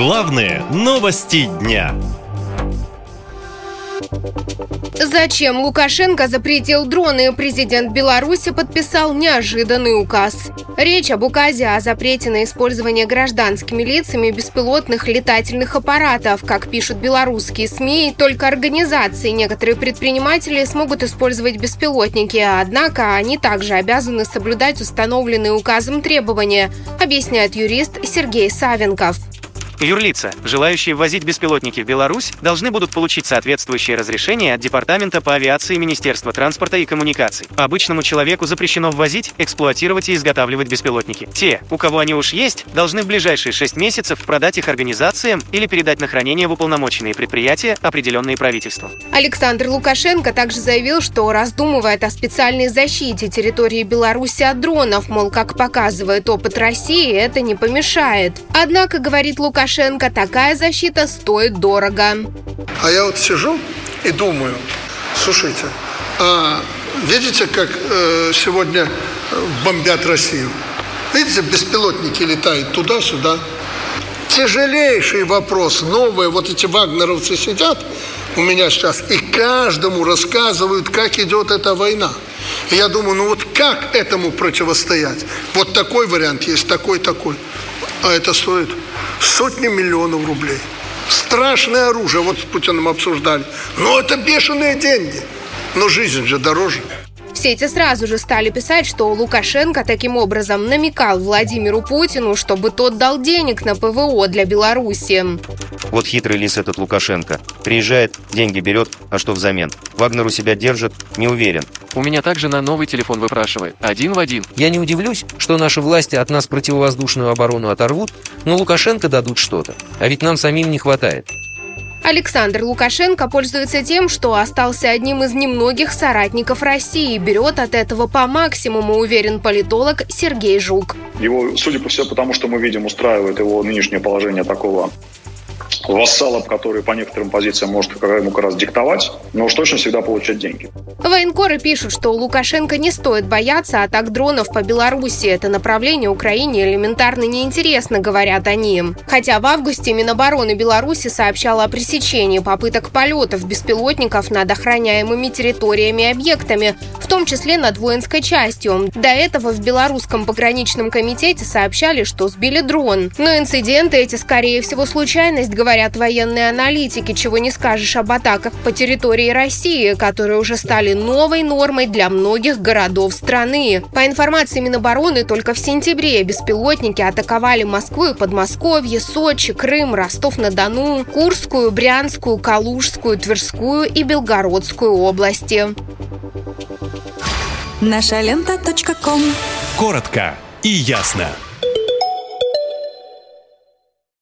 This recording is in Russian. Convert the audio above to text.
Главные новости дня. Зачем Лукашенко запретил дроны? Президент Беларуси подписал неожиданный указ. Речь об указе о запрете на использование гражданскими лицами беспилотных летательных аппаратов. Как пишут белорусские СМИ, только организации и некоторые предприниматели смогут использовать беспилотники, однако они также обязаны соблюдать установленные указом требования, объясняет юрист Сергей Савенков. Юрлица, желающие ввозить беспилотники в Беларусь, должны будут получить соответствующее разрешение от Департамента по авиации Министерства транспорта и коммуникаций. Обычному человеку запрещено ввозить, эксплуатировать и изготавливать беспилотники. Те, у кого они уж есть, должны в ближайшие 6 месяцев продать их организациям или передать на хранение в уполномоченные предприятия, определенные правительством. Александр Лукашенко также заявил, что раздумывает о специальной защите территории Беларуси от дронов, мол, как показывает опыт России, это не помешает. Однако, говорит Лукашенко, Лукашенко, такая защита стоит дорого. А я вот сижу и думаю, слушайте, а видите, как э, сегодня бомбят Россию? Видите, беспилотники летают туда-сюда. Тяжелейший вопрос. Новые вот эти вагнеровцы сидят у меня сейчас и каждому рассказывают, как идет эта война. И я думаю, ну вот как этому противостоять? Вот такой вариант есть, такой, такой. А это стоит сотни миллионов рублей. Страшное оружие, вот с Путиным обсуждали. Но это бешеные деньги. Но жизнь же дороже. Сети сразу же стали писать, что Лукашенко таким образом намекал Владимиру Путину, чтобы тот дал денег на ПВО для Беларуси. Вот хитрый лис этот Лукашенко. Приезжает, деньги берет, а что взамен? Вагнер у себя держит, не уверен. У меня также на новый телефон выпрашивает. Один в один. Я не удивлюсь, что наши власти от нас противовоздушную оборону оторвут, но Лукашенко дадут что-то. А ведь нам самим не хватает. Александр Лукашенко пользуется тем, что остался одним из немногих соратников России. Берет от этого по максимуму, уверен политолог Сергей Жук. Его, судя по всему, потому что мы видим, устраивает его нынешнее положение такого вассалом, который по некоторым позициям может ему как раз диктовать, но уж точно всегда получать деньги. Военкоры пишут, что у Лукашенко не стоит бояться атак дронов по Беларуси. Это направление Украине элементарно неинтересно, говорят они. Хотя в августе Минобороны Беларуси сообщала о пресечении попыток полетов беспилотников над охраняемыми территориями и объектами, в том числе над воинской частью. До этого в Белорусском пограничном комитете сообщали, что сбили дрон. Но инциденты эти, скорее всего, случайность, говорят говорят военные аналитики, чего не скажешь об атаках по территории России, которые уже стали новой нормой для многих городов страны. По информации Минобороны, только в сентябре беспилотники атаковали Москву и Подмосковье, Сочи, Крым, Ростов-на-Дону, Курскую, Брянскую, Калужскую, Тверскую и Белгородскую области. Наша лента. Коротко и ясно.